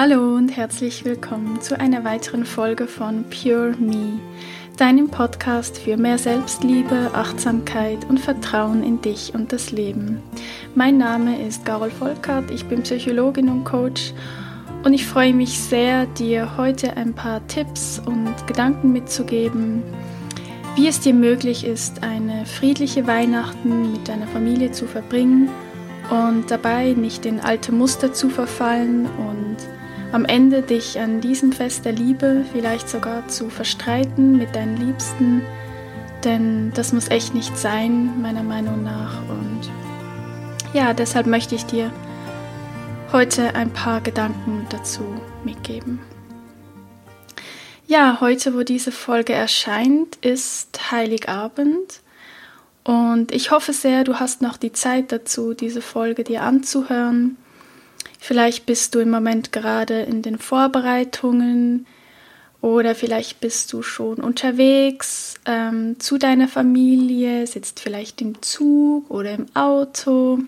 Hallo und herzlich willkommen zu einer weiteren Folge von Pure Me, deinem Podcast für mehr Selbstliebe, Achtsamkeit und Vertrauen in dich und das Leben. Mein Name ist Carol Volkert, ich bin Psychologin und Coach und ich freue mich sehr, dir heute ein paar Tipps und Gedanken mitzugeben, wie es dir möglich ist, eine friedliche Weihnachten mit deiner Familie zu verbringen und dabei nicht in alte Muster zu verfallen und am Ende dich an diesem Fest der Liebe vielleicht sogar zu verstreiten mit deinen Liebsten, denn das muss echt nicht sein, meiner Meinung nach. Und ja, deshalb möchte ich dir heute ein paar Gedanken dazu mitgeben. Ja, heute, wo diese Folge erscheint, ist Heiligabend. Und ich hoffe sehr, du hast noch die Zeit dazu, diese Folge dir anzuhören. Vielleicht bist du im Moment gerade in den Vorbereitungen oder vielleicht bist du schon unterwegs ähm, zu deiner Familie, sitzt vielleicht im Zug oder im Auto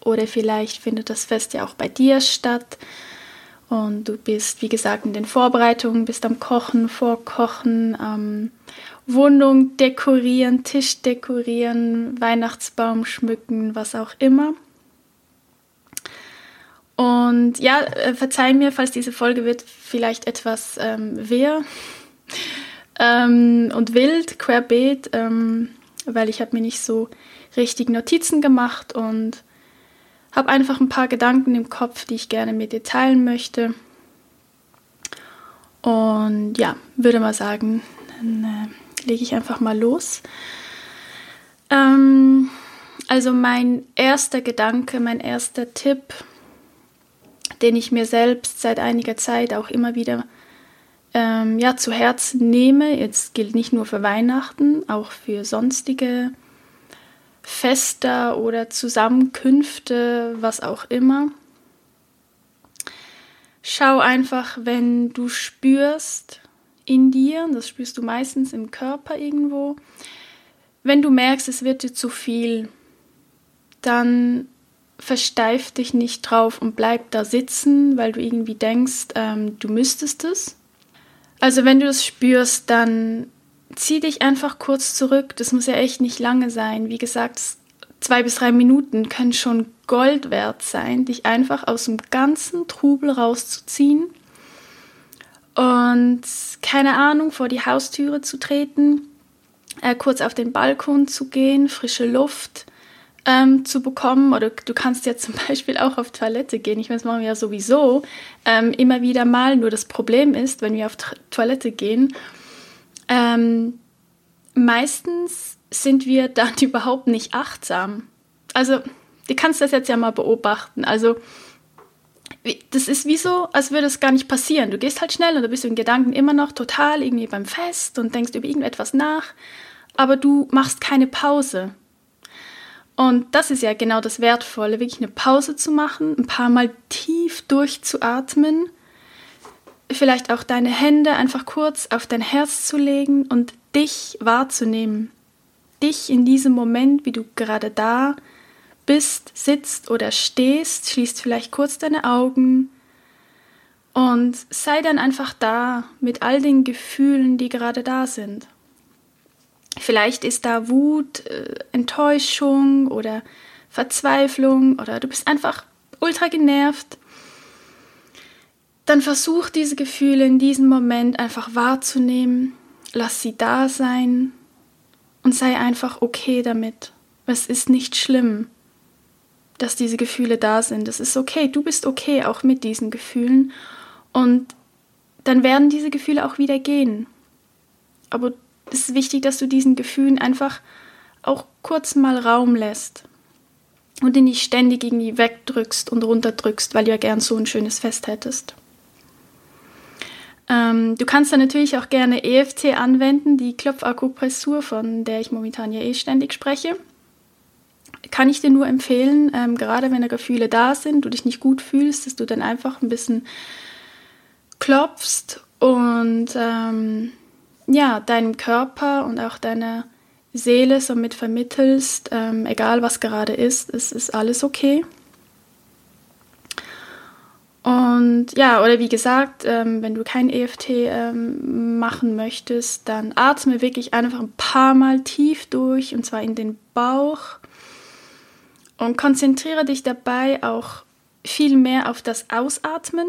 oder vielleicht findet das Fest ja auch bei dir statt und du bist, wie gesagt, in den Vorbereitungen, bist am Kochen, Vorkochen, am Wohnung dekorieren, Tisch dekorieren, Weihnachtsbaum schmücken, was auch immer. Und ja, äh, verzeih mir, falls diese Folge wird vielleicht etwas ähm, wehr ähm, und wild, querbeet, ähm, weil ich habe mir nicht so richtig Notizen gemacht und habe einfach ein paar Gedanken im Kopf, die ich gerne mit dir teilen möchte. Und ja, würde mal sagen, dann äh, lege ich einfach mal los. Ähm, also mein erster Gedanke, mein erster Tipp den ich mir selbst seit einiger Zeit auch immer wieder ähm, ja, zu Herzen nehme. Jetzt gilt nicht nur für Weihnachten, auch für sonstige Feste oder Zusammenkünfte, was auch immer. Schau einfach, wenn du spürst in dir, das spürst du meistens im Körper irgendwo, wenn du merkst, es wird dir zu viel, dann versteif dich nicht drauf und bleib da sitzen, weil du irgendwie denkst, ähm, du müsstest es. Also wenn du das spürst, dann zieh dich einfach kurz zurück. Das muss ja echt nicht lange sein. Wie gesagt, zwei bis drei Minuten können schon Gold wert sein, dich einfach aus dem ganzen Trubel rauszuziehen und keine Ahnung vor die Haustüre zu treten, äh, kurz auf den Balkon zu gehen, frische Luft ähm, zu bekommen. Oder du kannst ja zum Beispiel auch auf Toilette gehen. Ich meine, das machen wir ja sowieso ähm, immer wieder mal. Nur das Problem ist, wenn wir auf Toilette gehen, ähm, meistens sind wir dann überhaupt nicht achtsam. Also, du kannst das jetzt ja mal beobachten. Also, das ist wie so, als würde es gar nicht passieren. Du gehst halt schnell und du bist in Gedanken immer noch total irgendwie beim Fest und denkst über irgendetwas nach, aber du machst keine Pause. Und das ist ja genau das Wertvolle, wirklich eine Pause zu machen, ein paar Mal tief durchzuatmen, vielleicht auch deine Hände einfach kurz auf dein Herz zu legen und dich wahrzunehmen. Dich in diesem Moment, wie du gerade da bist, sitzt oder stehst, schließt vielleicht kurz deine Augen und sei dann einfach da mit all den Gefühlen, die gerade da sind. Vielleicht ist da Wut, äh, Enttäuschung oder Verzweiflung oder du bist einfach ultra genervt. Dann versuch diese Gefühle in diesem Moment einfach wahrzunehmen. Lass sie da sein und sei einfach okay damit. Es ist nicht schlimm, dass diese Gefühle da sind. Es ist okay. Du bist okay auch mit diesen Gefühlen. Und dann werden diese Gefühle auch wieder gehen. Aber es ist wichtig, dass du diesen Gefühlen einfach auch kurz mal Raum lässt und ihn nicht ständig irgendwie wegdrückst und runterdrückst, weil du ja gern so ein schönes Fest hättest. Ähm, du kannst dann natürlich auch gerne EFT anwenden, die Klopfakupressur, von der ich momentan ja eh ständig spreche. Kann ich dir nur empfehlen, ähm, gerade wenn da Gefühle da sind, du dich nicht gut fühlst, dass du dann einfach ein bisschen klopfst und ähm, ja, deinem Körper und auch deiner Seele somit vermittelst, ähm, egal was gerade ist, es ist alles okay. Und ja, oder wie gesagt, ähm, wenn du kein EFT ähm, machen möchtest, dann atme wirklich einfach ein paar Mal tief durch und zwar in den Bauch und konzentriere dich dabei auch viel mehr auf das Ausatmen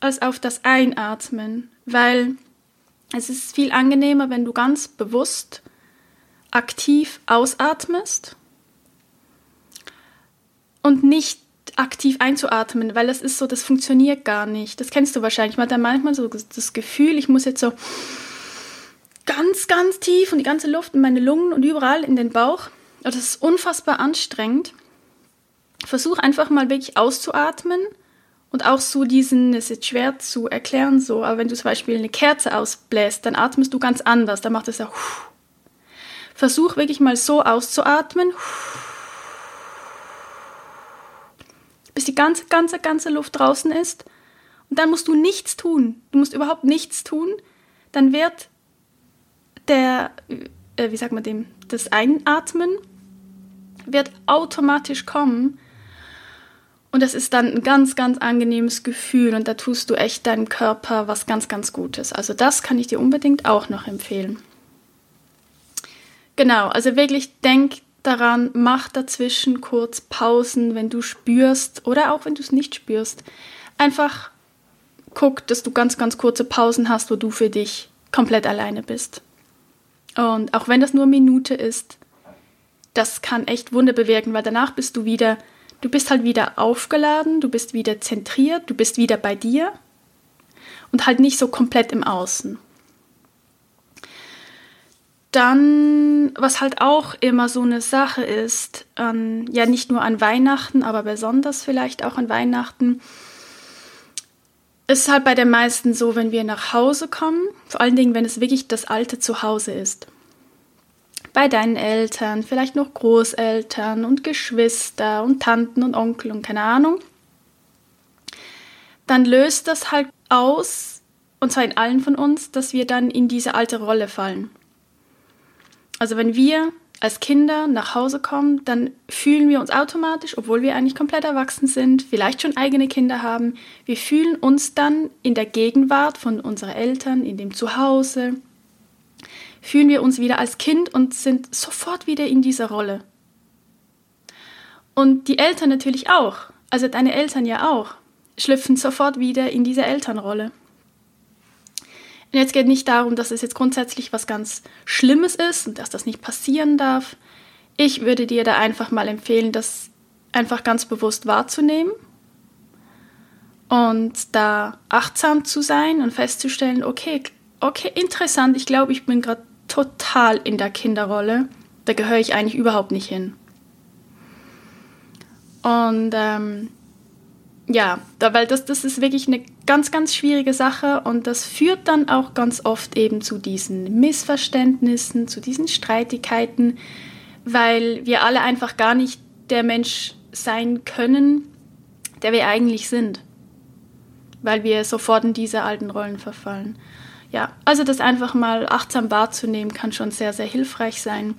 als auf das Einatmen, weil es ist viel angenehmer, wenn du ganz bewusst aktiv ausatmest und nicht aktiv einzuatmen, weil das ist so, das funktioniert gar nicht. Das kennst du wahrscheinlich. Man hat dann manchmal so das Gefühl, ich muss jetzt so ganz, ganz tief und die ganze Luft in meine Lungen und überall in den Bauch. Das ist unfassbar anstrengend. Versuch einfach mal wirklich auszuatmen und auch so diesen, es ist schwer zu erklären so, aber wenn du zum Beispiel eine Kerze ausbläst, dann atmest du ganz anders, dann macht es ja. Versuch wirklich mal so auszuatmen bis die ganze, ganze, ganze Luft draußen ist. Und dann musst du nichts tun. Du musst überhaupt nichts tun. Dann wird der, äh, wie sagt man dem, das Einatmen wird automatisch kommen. Und das ist dann ein ganz, ganz angenehmes Gefühl und da tust du echt deinem Körper was ganz, ganz Gutes. Also das kann ich dir unbedingt auch noch empfehlen. Genau, also wirklich denk daran, mach dazwischen kurz Pausen, wenn du spürst oder auch wenn du es nicht spürst. Einfach guck, dass du ganz, ganz kurze Pausen hast, wo du für dich komplett alleine bist. Und auch wenn das nur eine Minute ist, das kann echt Wunder bewirken, weil danach bist du wieder, du bist halt wieder aufgeladen, du bist wieder zentriert, du bist wieder bei dir und halt nicht so komplett im Außen. Dann, was halt auch immer so eine Sache ist, an, ja nicht nur an Weihnachten, aber besonders vielleicht auch an Weihnachten, ist halt bei den meisten so, wenn wir nach Hause kommen, vor allen Dingen, wenn es wirklich das alte Zuhause ist. Bei deinen Eltern, vielleicht noch Großeltern und Geschwister und Tanten und Onkel und keine Ahnung. Dann löst das halt aus, und zwar in allen von uns, dass wir dann in diese alte Rolle fallen. Also wenn wir als Kinder nach Hause kommen, dann fühlen wir uns automatisch, obwohl wir eigentlich komplett erwachsen sind, vielleicht schon eigene Kinder haben, wir fühlen uns dann in der Gegenwart von unseren Eltern, in dem Zuhause, fühlen wir uns wieder als Kind und sind sofort wieder in dieser Rolle. Und die Eltern natürlich auch, also deine Eltern ja auch, schlüpfen sofort wieder in diese Elternrolle. Und jetzt geht nicht darum, dass es jetzt grundsätzlich was ganz Schlimmes ist und dass das nicht passieren darf. Ich würde dir da einfach mal empfehlen, das einfach ganz bewusst wahrzunehmen und da achtsam zu sein und festzustellen, okay, okay, interessant, ich glaube, ich bin gerade total in der Kinderrolle. Da gehöre ich eigentlich überhaupt nicht hin. Und ähm, ja, da, weil das, das ist wirklich eine ganz, ganz schwierige Sache und das führt dann auch ganz oft eben zu diesen Missverständnissen, zu diesen Streitigkeiten, weil wir alle einfach gar nicht der Mensch sein können, der wir eigentlich sind, weil wir sofort in diese alten Rollen verfallen. Ja, also das einfach mal achtsam wahrzunehmen kann schon sehr, sehr hilfreich sein,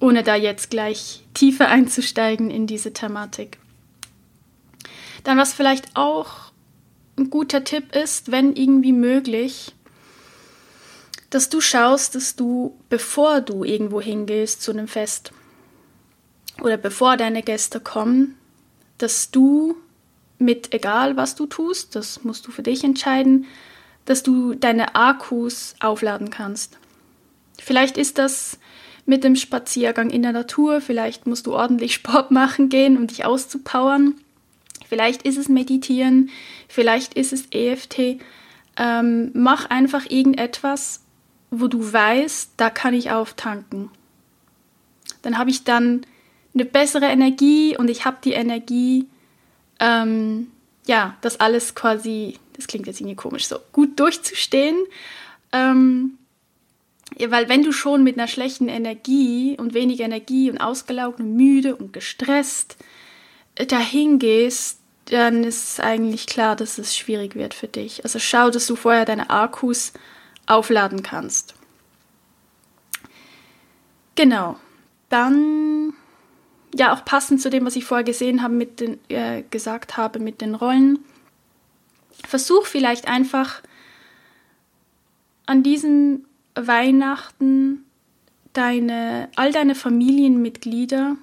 ohne da jetzt gleich tiefer einzusteigen in diese Thematik. Dann was vielleicht auch ein guter Tipp ist, wenn irgendwie möglich, dass du schaust, dass du, bevor du irgendwo hingehst zu einem Fest oder bevor deine Gäste kommen, dass du mit egal was du tust, das musst du für dich entscheiden, dass du deine Akkus aufladen kannst. Vielleicht ist das mit dem Spaziergang in der Natur, vielleicht musst du ordentlich Sport machen gehen, um dich auszupowern. Vielleicht ist es Meditieren, vielleicht ist es EFT. Ähm, mach einfach irgendetwas, wo du weißt, da kann ich auftanken. Dann habe ich dann eine bessere Energie und ich habe die Energie, ähm, ja, das alles quasi, das klingt jetzt irgendwie komisch, so gut durchzustehen. Ähm, weil wenn du schon mit einer schlechten Energie und wenig Energie und ausgelaugt und müde und gestresst äh, dahin gehst, dann ist eigentlich klar, dass es schwierig wird für dich. Also schau, dass du vorher deine Akkus aufladen kannst. Genau. Dann ja auch passend zu dem, was ich vorher gesehen habe mit den, äh, gesagt habe mit den Rollen. Versuch vielleicht einfach an diesem Weihnachten deine, all deine Familienmitglieder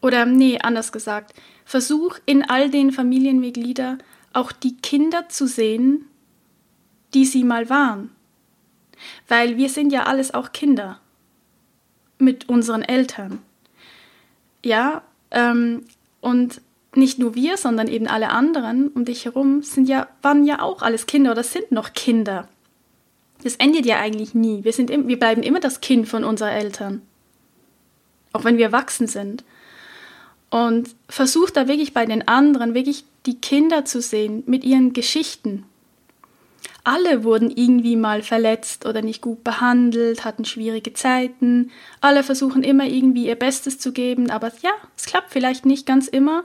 oder nee, anders gesagt, versuch in all den Familienmitgliedern auch die Kinder zu sehen, die sie mal waren. Weil wir sind ja alles auch Kinder mit unseren Eltern. Ja, ähm, und nicht nur wir, sondern eben alle anderen um dich herum sind ja, waren ja auch alles Kinder oder sind noch Kinder. Das endet ja eigentlich nie. Wir, sind, wir bleiben immer das Kind von unseren Eltern. Auch wenn wir erwachsen sind. Und versuch da wirklich bei den anderen, wirklich die Kinder zu sehen mit ihren Geschichten. Alle wurden irgendwie mal verletzt oder nicht gut behandelt, hatten schwierige Zeiten. Alle versuchen immer irgendwie ihr Bestes zu geben, aber ja, es klappt vielleicht nicht ganz immer.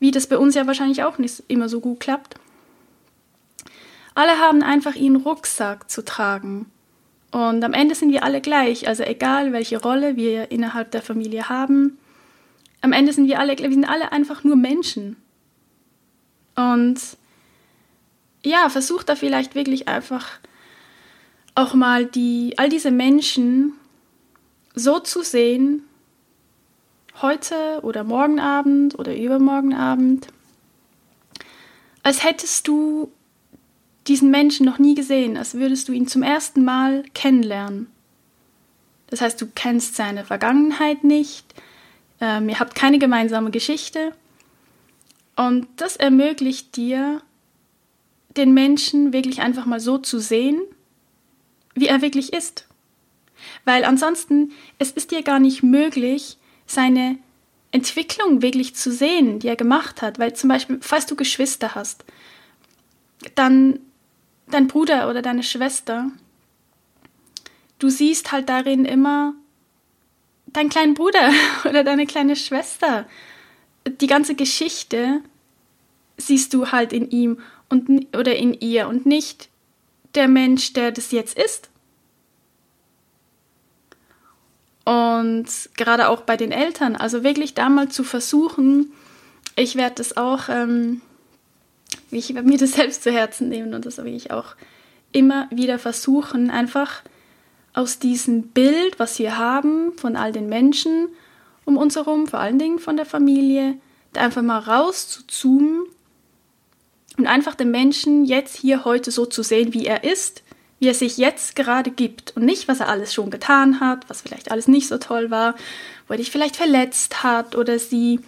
Wie das bei uns ja wahrscheinlich auch nicht immer so gut klappt. Alle haben einfach ihren Rucksack zu tragen. Und am Ende sind wir alle gleich, also egal welche Rolle wir innerhalb der Familie haben. Am Ende sind wir alle, wir sind alle einfach nur Menschen. Und ja, versucht da vielleicht wirklich einfach auch mal die, all diese Menschen so zu sehen, heute oder morgen Abend oder übermorgen Abend, als hättest du diesen Menschen noch nie gesehen, als würdest du ihn zum ersten Mal kennenlernen. Das heißt, du kennst seine Vergangenheit nicht, ähm, ihr habt keine gemeinsame Geschichte und das ermöglicht dir, den Menschen wirklich einfach mal so zu sehen, wie er wirklich ist. Weil ansonsten, es ist dir gar nicht möglich, seine Entwicklung wirklich zu sehen, die er gemacht hat. Weil zum Beispiel, falls du Geschwister hast, dann dein Bruder oder deine Schwester, du siehst halt darin immer deinen kleinen Bruder oder deine kleine Schwester. Die ganze Geschichte siehst du halt in ihm und, oder in ihr und nicht der Mensch, der das jetzt ist. Und gerade auch bei den Eltern, also wirklich da mal zu versuchen, ich werde das auch ähm, ich werde mir das selbst zu Herzen nehmen und das will ich auch immer wieder versuchen, einfach aus diesem Bild, was wir haben von all den Menschen um uns herum, vor allen Dingen von der Familie, da einfach mal raus zu zoomen und einfach den Menschen jetzt hier heute so zu sehen, wie er ist, wie er sich jetzt gerade gibt und nicht, was er alles schon getan hat, was vielleicht alles nicht so toll war, wo er dich vielleicht verletzt hat oder sie.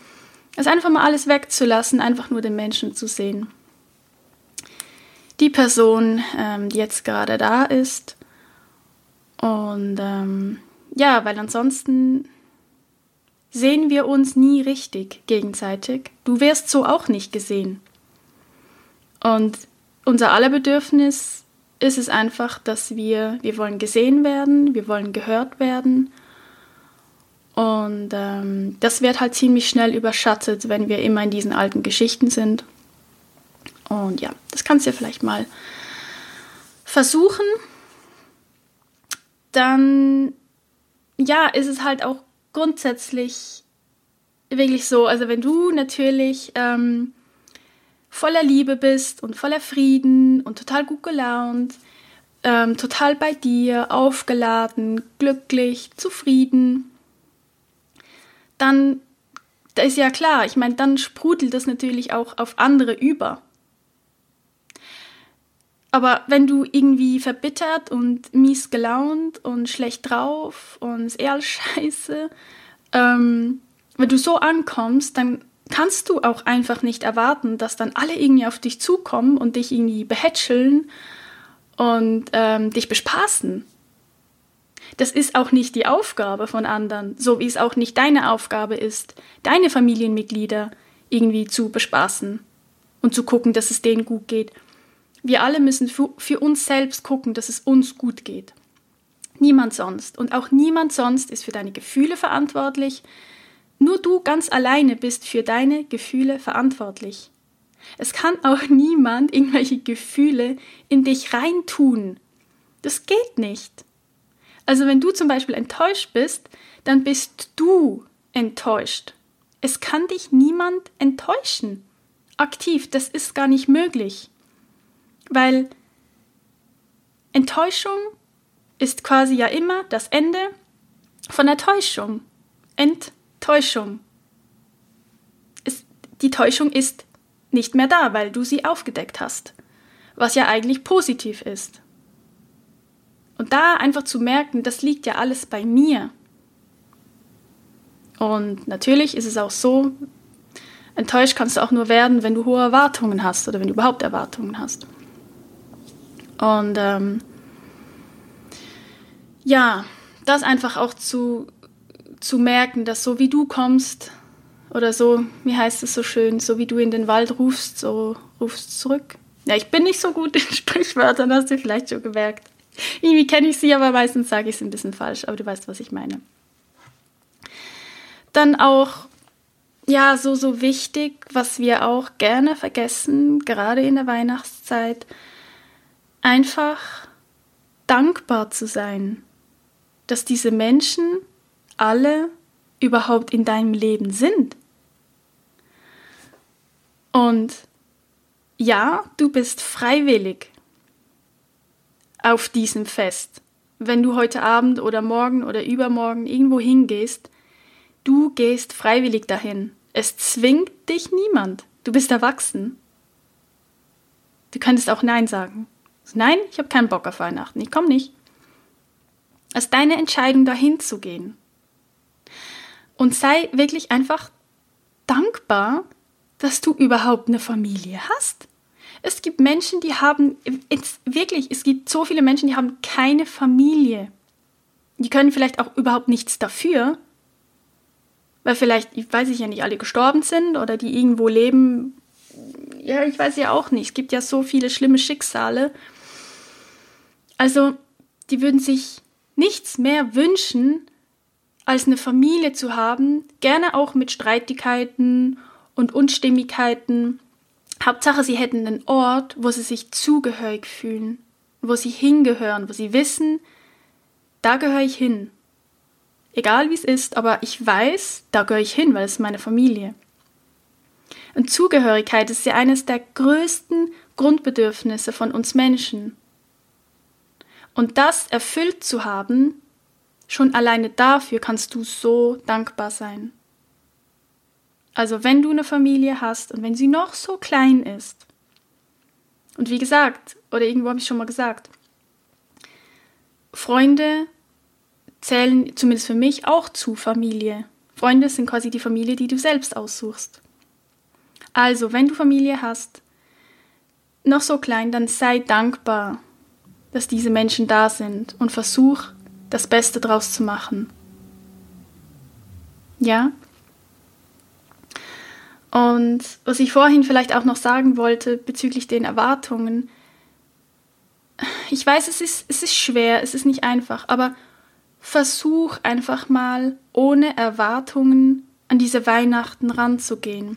Also einfach mal alles wegzulassen, einfach nur den Menschen zu sehen die Person, ähm, die jetzt gerade da ist. Und ähm, ja, weil ansonsten sehen wir uns nie richtig gegenseitig. Du wirst so auch nicht gesehen. Und unser aller Bedürfnis ist es einfach, dass wir, wir wollen gesehen werden, wir wollen gehört werden. Und ähm, das wird halt ziemlich schnell überschattet, wenn wir immer in diesen alten Geschichten sind. Und ja, das kannst du ja vielleicht mal versuchen. Dann, ja, ist es halt auch grundsätzlich wirklich so, also wenn du natürlich ähm, voller Liebe bist und voller Frieden und total gut gelaunt, ähm, total bei dir, aufgeladen, glücklich, zufrieden, dann da ist ja klar, ich meine, dann sprudelt das natürlich auch auf andere über. Aber wenn du irgendwie verbittert und mies gelaunt und schlecht drauf und ist eher scheiße, ähm, wenn du so ankommst, dann kannst du auch einfach nicht erwarten, dass dann alle irgendwie auf dich zukommen und dich irgendwie behätscheln und ähm, dich bespaßen. Das ist auch nicht die Aufgabe von anderen, so wie es auch nicht deine Aufgabe ist, deine Familienmitglieder irgendwie zu bespaßen und zu gucken, dass es denen gut geht. Wir alle müssen für, für uns selbst gucken, dass es uns gut geht. Niemand sonst. Und auch niemand sonst ist für deine Gefühle verantwortlich. Nur du ganz alleine bist für deine Gefühle verantwortlich. Es kann auch niemand irgendwelche Gefühle in dich reintun. Das geht nicht. Also wenn du zum Beispiel enttäuscht bist, dann bist du enttäuscht. Es kann dich niemand enttäuschen. aktiv. Das ist gar nicht möglich. Weil Enttäuschung ist quasi ja immer das Ende von der Täuschung. Enttäuschung. Es, die Täuschung ist nicht mehr da, weil du sie aufgedeckt hast. Was ja eigentlich positiv ist. Und da einfach zu merken, das liegt ja alles bei mir. Und natürlich ist es auch so, enttäuscht kannst du auch nur werden, wenn du hohe Erwartungen hast oder wenn du überhaupt Erwartungen hast. Und ähm, ja, das einfach auch zu, zu merken, dass so wie du kommst oder so, wie heißt es so schön, so wie du in den Wald rufst, so rufst zurück. Ja, ich bin nicht so gut in Sprichwörtern, hast du vielleicht schon gemerkt. Irgendwie kenne ich sie, aber meistens sage ich es ein bisschen falsch, aber du weißt, was ich meine. Dann auch, ja, so, so wichtig, was wir auch gerne vergessen, gerade in der Weihnachtszeit, einfach dankbar zu sein, dass diese Menschen alle überhaupt in deinem Leben sind. Und ja, du bist freiwillig auf diesem Fest. Wenn du heute Abend oder morgen oder übermorgen irgendwo hingehst, du gehst freiwillig dahin. Es zwingt dich niemand. Du bist erwachsen. Du könntest auch Nein sagen. Nein, ich habe keinen Bock auf Weihnachten. Ich komme nicht. Es ist deine Entscheidung, dahin zu gehen. Und sei wirklich einfach dankbar, dass du überhaupt eine Familie hast. Es gibt Menschen, die haben, es, wirklich, es gibt so viele Menschen, die haben keine Familie. Die können vielleicht auch überhaupt nichts dafür, weil vielleicht, ich weiß ich ja nicht, alle gestorben sind oder die irgendwo leben. Ja, ich weiß ja auch nicht. Es gibt ja so viele schlimme Schicksale. Also, die würden sich nichts mehr wünschen, als eine Familie zu haben, gerne auch mit Streitigkeiten und Unstimmigkeiten Hauptsache, sie hätten einen Ort, wo sie sich zugehörig fühlen, wo sie hingehören, wo sie wissen, da gehöre ich hin. Egal wie es ist, aber ich weiß, da gehöre ich hin, weil es ist meine Familie. Und Zugehörigkeit ist ja eines der größten Grundbedürfnisse von uns Menschen. Und das erfüllt zu haben, schon alleine dafür kannst du so dankbar sein. Also wenn du eine Familie hast und wenn sie noch so klein ist, und wie gesagt, oder irgendwo habe ich schon mal gesagt, Freunde zählen zumindest für mich auch zu Familie. Freunde sind quasi die Familie, die du selbst aussuchst. Also, wenn du Familie hast, noch so klein, dann sei dankbar, dass diese Menschen da sind und versuch, das Beste draus zu machen. Ja? Und was ich vorhin vielleicht auch noch sagen wollte bezüglich den Erwartungen, ich weiß, es ist, es ist schwer, es ist nicht einfach, aber versuch einfach mal ohne Erwartungen an diese Weihnachten ranzugehen.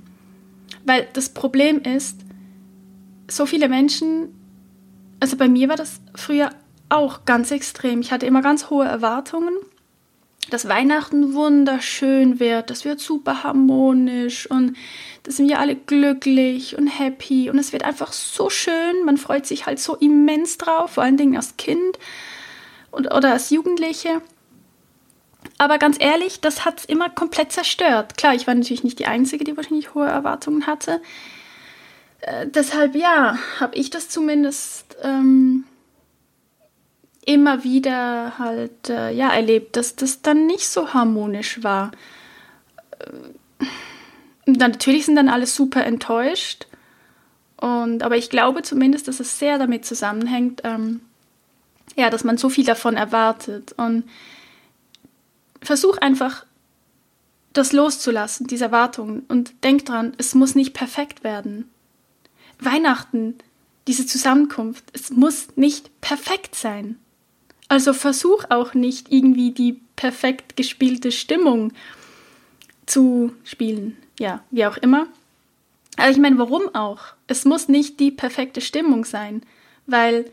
Weil das Problem ist, so viele Menschen, also bei mir war das früher auch ganz extrem. Ich hatte immer ganz hohe Erwartungen dass Weihnachten wunderschön wird, das wird super harmonisch und da sind wir alle glücklich und happy und es wird einfach so schön. Man freut sich halt so immens drauf, vor allen Dingen als Kind und, oder als Jugendliche. Aber ganz ehrlich, das hat es immer komplett zerstört. Klar, ich war natürlich nicht die Einzige, die wahrscheinlich hohe Erwartungen hatte. Äh, deshalb ja, habe ich das zumindest ähm, immer wieder halt äh, ja erlebt, dass das dann nicht so harmonisch war. Äh, dann, natürlich sind dann alle super enttäuscht. Und, aber ich glaube zumindest, dass es sehr damit zusammenhängt, ähm, ja, dass man so viel davon erwartet. Und versuch einfach, das loszulassen, diese Erwartungen. Und denk dran, es muss nicht perfekt werden. Weihnachten, diese Zusammenkunft, es muss nicht perfekt sein. Also versuch auch nicht irgendwie die perfekt gespielte Stimmung zu spielen. Ja, wie auch immer. Aber ich meine, warum auch? Es muss nicht die perfekte Stimmung sein, weil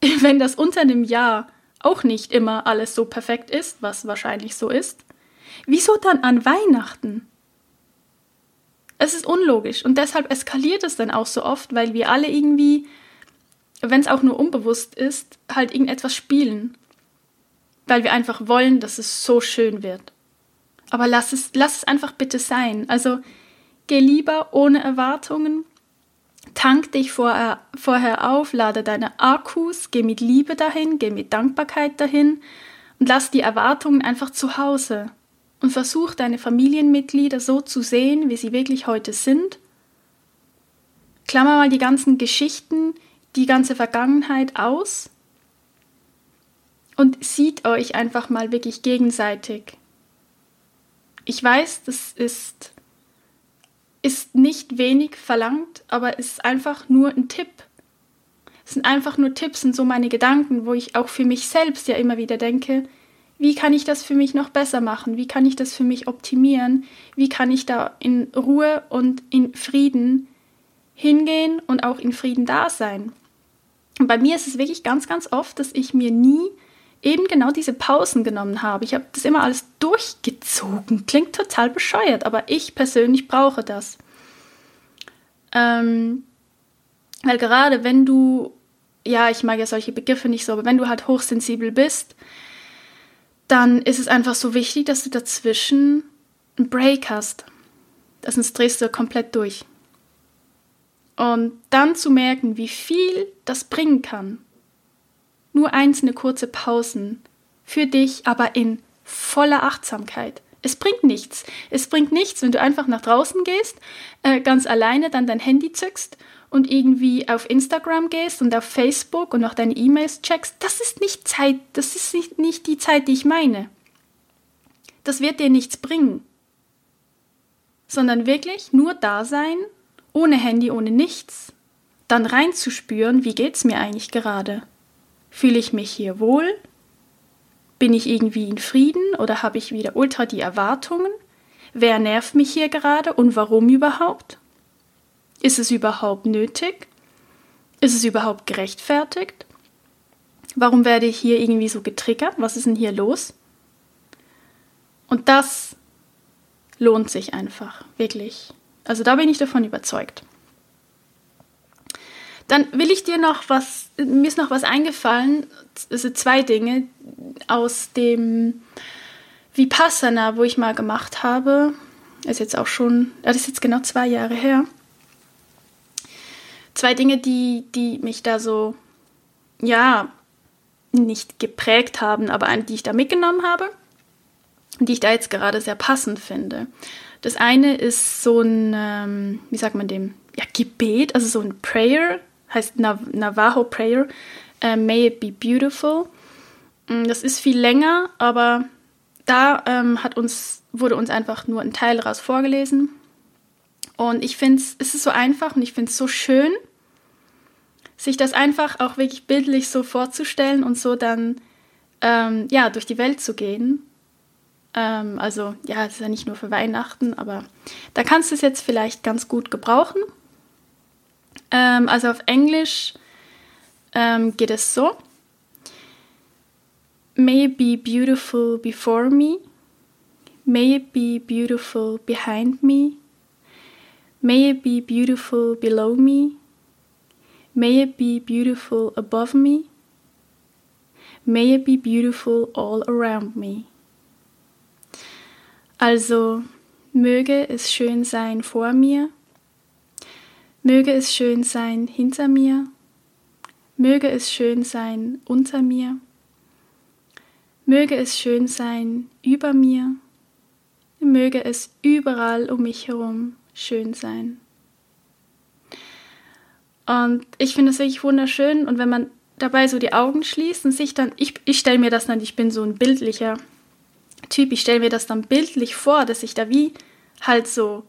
wenn das unter einem Jahr auch nicht immer alles so perfekt ist, was wahrscheinlich so ist, wieso dann an Weihnachten? Es ist unlogisch und deshalb eskaliert es dann auch so oft, weil wir alle irgendwie, wenn es auch nur unbewusst ist, halt irgendetwas spielen. Weil wir einfach wollen, dass es so schön wird. Aber lass es, lass es einfach bitte sein. Also geh lieber ohne Erwartungen, tank dich vorher, vorher auf, lade deine Akkus, geh mit Liebe dahin, geh mit Dankbarkeit dahin und lass die Erwartungen einfach zu Hause und versuch deine Familienmitglieder so zu sehen, wie sie wirklich heute sind. Klammer mal die ganzen Geschichten, die ganze Vergangenheit aus und sieht euch einfach mal wirklich gegenseitig. Ich weiß, das ist, ist nicht wenig verlangt, aber es ist einfach nur ein Tipp. Es sind einfach nur Tipps und so meine Gedanken, wo ich auch für mich selbst ja immer wieder denke, wie kann ich das für mich noch besser machen? Wie kann ich das für mich optimieren? Wie kann ich da in Ruhe und in Frieden hingehen und auch in Frieden da sein? Und bei mir ist es wirklich ganz, ganz oft, dass ich mir nie eben genau diese Pausen genommen habe. Ich habe das immer alles durchgezogen. Klingt total bescheuert, aber ich persönlich brauche das. Ähm, weil gerade wenn du, ja, ich mag ja solche Begriffe nicht so, aber wenn du halt hochsensibel bist, dann ist es einfach so wichtig, dass du dazwischen einen Break hast. Sonst drehst du komplett durch. Und dann zu merken, wie viel das bringen kann. Nur einzelne kurze Pausen. Für dich, aber in voller Achtsamkeit. Es bringt nichts. Es bringt nichts, wenn du einfach nach draußen gehst, äh, ganz alleine dann dein Handy zückst und irgendwie auf Instagram gehst und auf Facebook und auch deine E-Mails checkst, das ist nicht Zeit, das ist nicht, nicht die Zeit, die ich meine. Das wird dir nichts bringen. Sondern wirklich nur da sein, ohne Handy, ohne nichts, dann reinzuspüren, wie geht's mir eigentlich gerade? Fühle ich mich hier wohl? Bin ich irgendwie in Frieden oder habe ich wieder ultra die Erwartungen? Wer nervt mich hier gerade und warum überhaupt? Ist es überhaupt nötig? Ist es überhaupt gerechtfertigt? Warum werde ich hier irgendwie so getriggert? Was ist denn hier los? Und das lohnt sich einfach, wirklich. Also da bin ich davon überzeugt. Dann will ich dir noch was, mir ist noch was eingefallen, also zwei Dinge aus dem Vipassana, wo ich mal gemacht habe. Ist jetzt auch schon, das ist jetzt genau zwei Jahre her zwei Dinge, die, die mich da so, ja, nicht geprägt haben, aber die ich da mitgenommen habe und die ich da jetzt gerade sehr passend finde. Das eine ist so ein, ähm, wie sagt man dem, ja, Gebet, also so ein Prayer, heißt Nav Navajo Prayer, äh, May it be beautiful. Mm, das ist viel länger, aber da ähm, hat uns, wurde uns einfach nur ein Teil daraus vorgelesen. Und ich finde es, es ist so einfach und ich finde es so schön sich das einfach auch wirklich bildlich so vorzustellen und so dann ähm, ja durch die Welt zu gehen. Ähm, also ja, es ist ja nicht nur für Weihnachten, aber da kannst du es jetzt vielleicht ganz gut gebrauchen. Ähm, also auf Englisch ähm, geht es so. May it be beautiful before me. May it be beautiful behind me. May it be beautiful below me. May it be beautiful above me. May it be beautiful all around me. Also, möge es schön sein vor mir, möge es schön sein hinter mir, möge es schön sein unter mir, möge es schön sein über mir, möge es überall um mich herum schön sein. Und ich finde das wirklich wunderschön. Und wenn man dabei so die Augen schließt und sich dann, ich, ich stelle mir das dann, ich bin so ein bildlicher Typ, ich stelle mir das dann bildlich vor, dass ich da wie halt so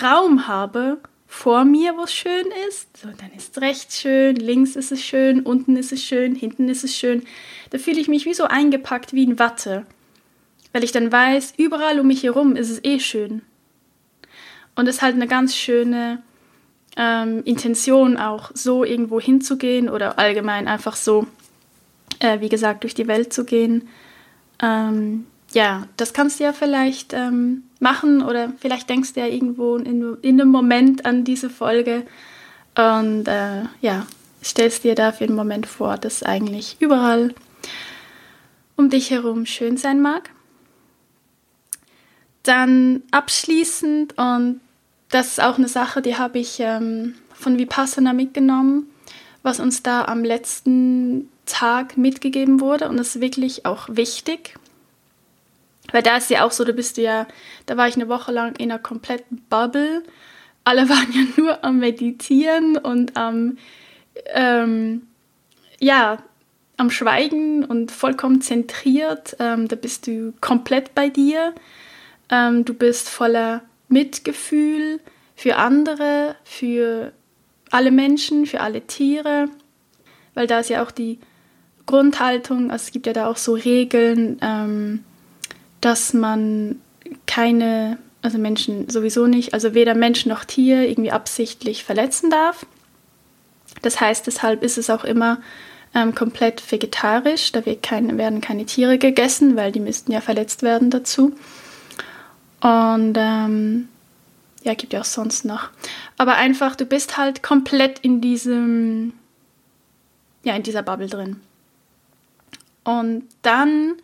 Raum habe vor mir, wo es schön ist. So, dann ist rechts schön, links ist es schön, unten ist es schön, hinten ist es schön. Da fühle ich mich wie so eingepackt wie in Watte. Weil ich dann weiß, überall um mich herum ist es eh schön. Und es ist halt eine ganz schöne ähm, Intention auch, so irgendwo hinzugehen oder allgemein einfach so, äh, wie gesagt, durch die Welt zu gehen. Ähm, ja, das kannst du ja vielleicht ähm, machen oder vielleicht denkst du ja irgendwo in, in einem Moment an diese Folge und äh, ja, stellst dir da für einen Moment vor, dass eigentlich überall um dich herum schön sein mag. Dann abschließend, und das ist auch eine Sache, die habe ich ähm, von Vipassana mitgenommen, was uns da am letzten Tag mitgegeben wurde. Und das ist wirklich auch wichtig. Weil da ist ja auch so, da bist ja, da war ich eine Woche lang in einer kompletten Bubble. Alle waren ja nur am Meditieren und am, ähm, ja, am Schweigen und vollkommen zentriert. Ähm, da bist du komplett bei dir. Ähm, du bist voller Mitgefühl für andere, für alle Menschen, für alle Tiere, weil da ist ja auch die Grundhaltung, also es gibt ja da auch so Regeln, ähm, dass man keine, also Menschen sowieso nicht, also weder Mensch noch Tier irgendwie absichtlich verletzen darf. Das heißt, deshalb ist es auch immer ähm, komplett vegetarisch. Da keine, werden keine Tiere gegessen, weil die müssten ja verletzt werden dazu. Und ähm, ja, gibt ja auch sonst noch. Aber einfach, du bist halt komplett in diesem, ja, in dieser Bubble drin. Und dann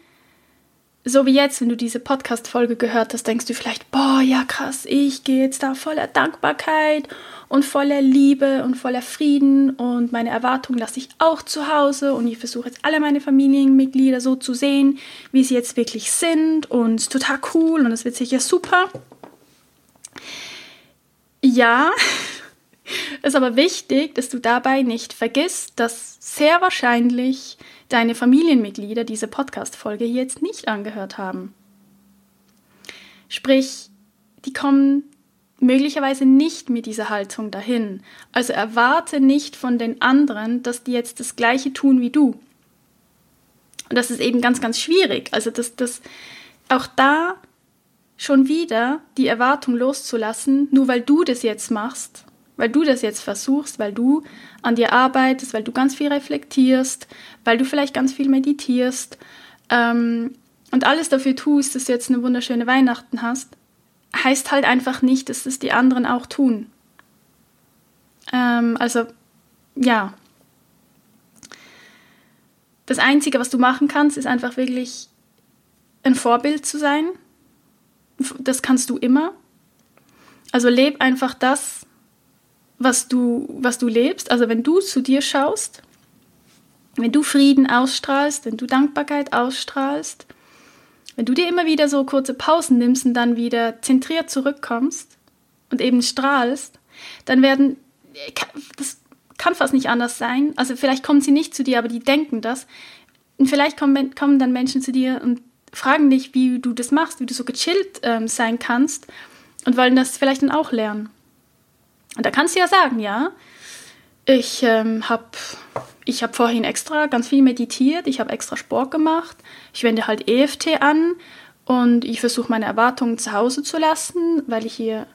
so wie jetzt, wenn du diese Podcast-Folge gehört hast, denkst du vielleicht, boah, ja krass, ich gehe jetzt da voller Dankbarkeit und voller Liebe und voller Frieden und meine Erwartungen lasse ich auch zu Hause und ich versuche jetzt alle meine Familienmitglieder so zu sehen, wie sie jetzt wirklich sind und total cool und es wird sicher super. Ja, ist aber wichtig, dass du dabei nicht vergisst, dass sehr wahrscheinlich deine Familienmitglieder diese Podcast-Folge jetzt nicht angehört haben. Sprich, die kommen möglicherweise nicht mit dieser Haltung dahin. Also erwarte nicht von den anderen, dass die jetzt das Gleiche tun wie du. Und das ist eben ganz, ganz schwierig. Also, dass das auch da schon wieder die Erwartung loszulassen, nur weil du das jetzt machst, weil du das jetzt versuchst, weil du an dir arbeitest, weil du ganz viel reflektierst, weil du vielleicht ganz viel meditierst ähm, und alles dafür tust, dass du jetzt eine wunderschöne Weihnachten hast, heißt halt einfach nicht, dass das die anderen auch tun. Ähm, also, ja. Das Einzige, was du machen kannst, ist einfach wirklich ein Vorbild zu sein. Das kannst du immer. Also leb einfach das, was du, was du lebst. Also wenn du zu dir schaust, wenn du Frieden ausstrahlst, wenn du Dankbarkeit ausstrahlst, wenn du dir immer wieder so kurze Pausen nimmst und dann wieder zentriert zurückkommst und eben strahlst, dann werden, das kann fast nicht anders sein. Also vielleicht kommen sie nicht zu dir, aber die denken das. Und vielleicht kommen, kommen dann Menschen zu dir und fragen dich, wie du das machst, wie du so gechillt ähm, sein kannst und wollen das vielleicht dann auch lernen. Und da kannst du ja sagen, ja, ich ähm, habe ich hab vorhin extra ganz viel meditiert, ich habe extra Sport gemacht, ich wende halt EFT an und ich versuche meine Erwartungen zu Hause zu lassen, weil ich hier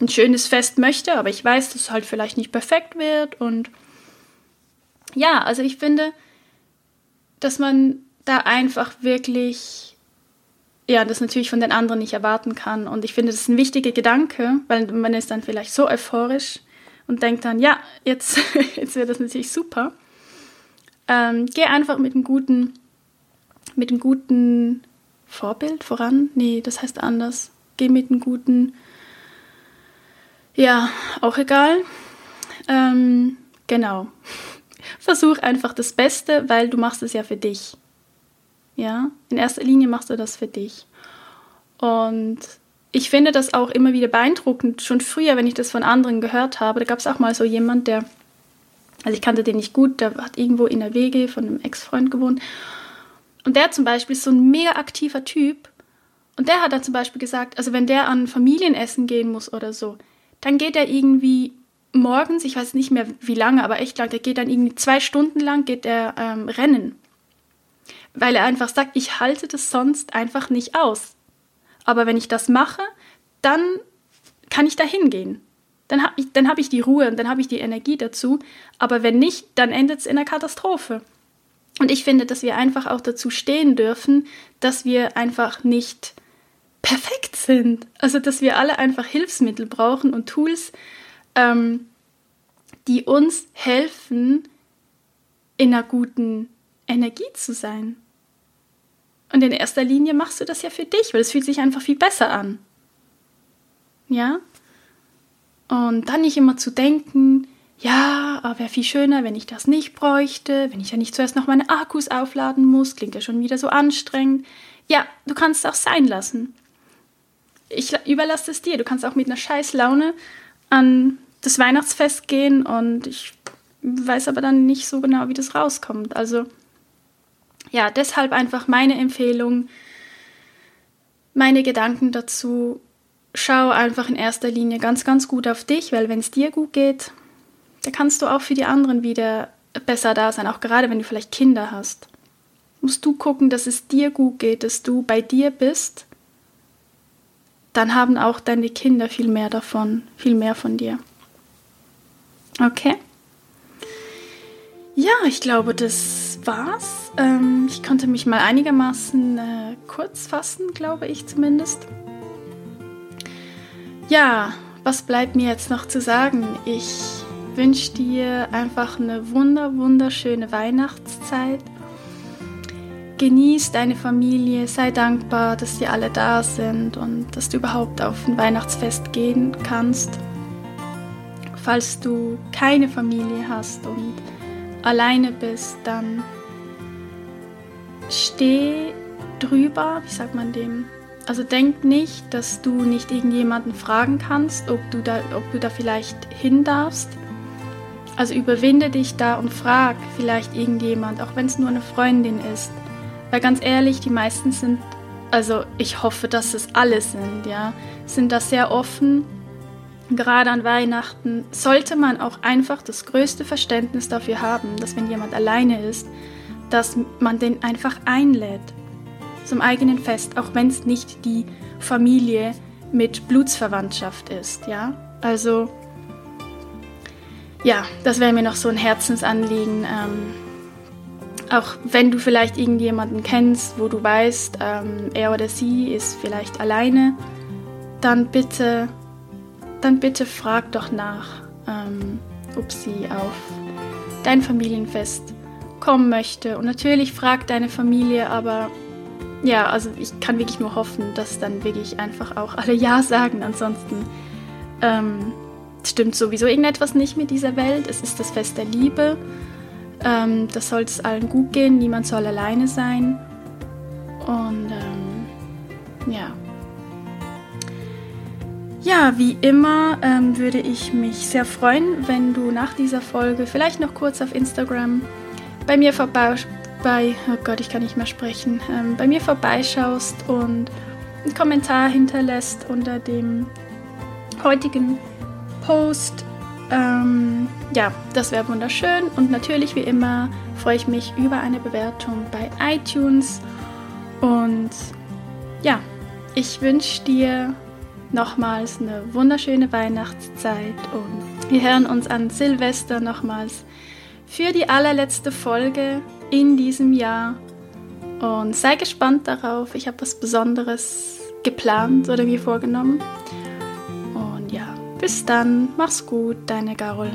ein schönes Fest möchte, aber ich weiß, dass es halt vielleicht nicht perfekt wird und ja, also ich finde, dass man da einfach wirklich ja, das natürlich von den anderen nicht erwarten kann. Und ich finde, das ist ein wichtiger Gedanke, weil man ist dann vielleicht so euphorisch und denkt dann, ja, jetzt, jetzt wird das natürlich super. Ähm, geh einfach mit einem guten, mit einem guten Vorbild voran. Nee, das heißt anders. Geh mit einem guten, ja, auch egal. Ähm, genau. Versuch einfach das Beste, weil du machst es ja für dich. Ja, in erster Linie machst du das für dich. Und ich finde das auch immer wieder beeindruckend. Schon früher, wenn ich das von anderen gehört habe, da gab es auch mal so jemand, der, also ich kannte den nicht gut, der hat irgendwo in der Wege von einem Ex-Freund gewohnt. Und der zum Beispiel ist so ein mega aktiver Typ. Und der hat dann zum Beispiel gesagt, also wenn der an Familienessen gehen muss oder so, dann geht er irgendwie morgens, ich weiß nicht mehr wie lange, aber echt lang, der geht dann irgendwie zwei Stunden lang, geht er ähm, rennen weil er einfach sagt, ich halte das sonst einfach nicht aus. Aber wenn ich das mache, dann kann ich da hingehen. Dann habe ich, ich die Ruhe und dann habe ich die Energie dazu. Aber wenn nicht, dann endet es in einer Katastrophe. Und ich finde, dass wir einfach auch dazu stehen dürfen, dass wir einfach nicht perfekt sind. Also, dass wir alle einfach Hilfsmittel brauchen und Tools, ähm, die uns helfen, in einer guten Energie zu sein. Und in erster Linie machst du das ja für dich, weil es fühlt sich einfach viel besser an. Ja? Und dann nicht immer zu denken, ja, aber wäre viel schöner, wenn ich das nicht bräuchte, wenn ich ja nicht zuerst noch meine Akkus aufladen muss, klingt ja schon wieder so anstrengend. Ja, du kannst es auch sein lassen. Ich überlasse es dir. Du kannst auch mit einer scheiß Laune an das Weihnachtsfest gehen und ich weiß aber dann nicht so genau, wie das rauskommt. Also ja, deshalb einfach meine Empfehlung, meine Gedanken dazu. Schau einfach in erster Linie ganz, ganz gut auf dich, weil wenn es dir gut geht, da kannst du auch für die anderen wieder besser da sein, auch gerade wenn du vielleicht Kinder hast. Musst du gucken, dass es dir gut geht, dass du bei dir bist, dann haben auch deine Kinder viel mehr davon, viel mehr von dir. Okay? Ja, ich glaube, das war's. Ähm, ich konnte mich mal einigermaßen äh, kurz fassen, glaube ich zumindest. Ja, was bleibt mir jetzt noch zu sagen? Ich wünsche dir einfach eine wunder, wunderschöne Weihnachtszeit. Genieß deine Familie, sei dankbar, dass sie alle da sind und dass du überhaupt auf ein Weihnachtsfest gehen kannst. Falls du keine Familie hast und alleine bist, dann steh drüber, wie sagt man dem? Also denk nicht, dass du nicht irgendjemanden fragen kannst, ob du da, ob du da vielleicht hin darfst. Also überwinde dich da und frag vielleicht irgendjemand, auch wenn es nur eine Freundin ist. Weil ganz ehrlich, die meisten sind, also ich hoffe, dass es alle sind, ja, sind da sehr offen gerade an Weihnachten sollte man auch einfach das größte Verständnis dafür haben, dass wenn jemand alleine ist, dass man den einfach einlädt zum eigenen Fest, auch wenn es nicht die Familie mit Blutsverwandtschaft ist, ja. Also ja, das wäre mir noch so ein Herzensanliegen. Ähm, auch wenn du vielleicht irgendjemanden kennst, wo du weißt, ähm, er oder sie ist vielleicht alleine, dann bitte dann bitte frag doch nach, ähm, ob sie auf dein Familienfest kommen möchte. Und natürlich frag deine Familie, aber ja, also ich kann wirklich nur hoffen, dass dann wirklich einfach auch alle Ja sagen. Ansonsten ähm, stimmt sowieso irgendetwas nicht mit dieser Welt. Es ist das Fest der Liebe. Ähm, das soll es allen gut gehen. Niemand soll alleine sein. Und ähm, ja. Ja, wie immer ähm, würde ich mich sehr freuen, wenn du nach dieser Folge vielleicht noch kurz auf Instagram bei mir vorbei, bei, oh Gott, ich kann nicht mehr sprechen, ähm, bei mir vorbeischaust und einen Kommentar hinterlässt unter dem heutigen Post. Ähm, ja, das wäre wunderschön und natürlich wie immer freue ich mich über eine Bewertung bei iTunes und ja, ich wünsche dir nochmals eine wunderschöne Weihnachtszeit und wir hören uns an Silvester nochmals für die allerletzte Folge in diesem Jahr. Und sei gespannt darauf. Ich habe was Besonderes geplant oder mir vorgenommen. Und ja, bis dann. Mach's gut, deine Carol.